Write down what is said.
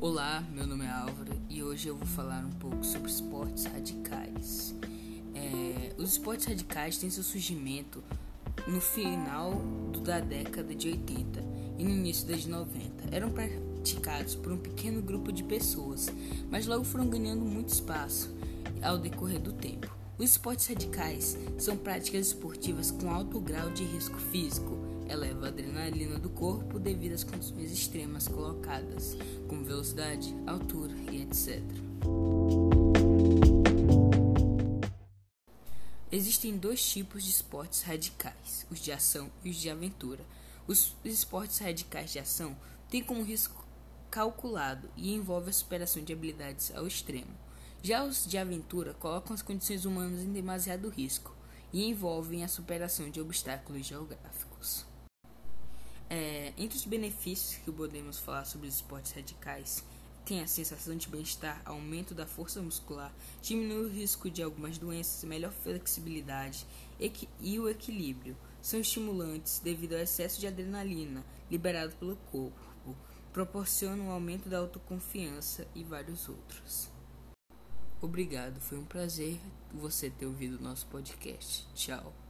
Olá, meu nome é Álvaro e hoje eu vou falar um pouco sobre esportes radicais. É, os esportes radicais têm seu surgimento no final da década de 80 e no início das 90. Eram praticados por um pequeno grupo de pessoas, mas logo foram ganhando muito espaço ao decorrer do tempo. Os esportes radicais são práticas esportivas com alto grau de risco físico, eleva a adrenalina do corpo devido às condições extremas colocadas, como velocidade, altura e etc. Existem dois tipos de esportes radicais, os de ação e os de aventura. Os esportes radicais de ação têm como risco calculado e envolve a superação de habilidades ao extremo. Já os de aventura colocam as condições humanas em demasiado risco e envolvem a superação de obstáculos geográficos. É, entre os benefícios que podemos falar sobre os esportes radicais, tem a sensação de bem-estar, aumento da força muscular, diminui o risco de algumas doenças, melhor flexibilidade e o equilíbrio. São estimulantes devido ao excesso de adrenalina liberado pelo corpo, proporcionam um aumento da autoconfiança e vários outros. Obrigado, foi um prazer você ter ouvido o nosso podcast. Tchau.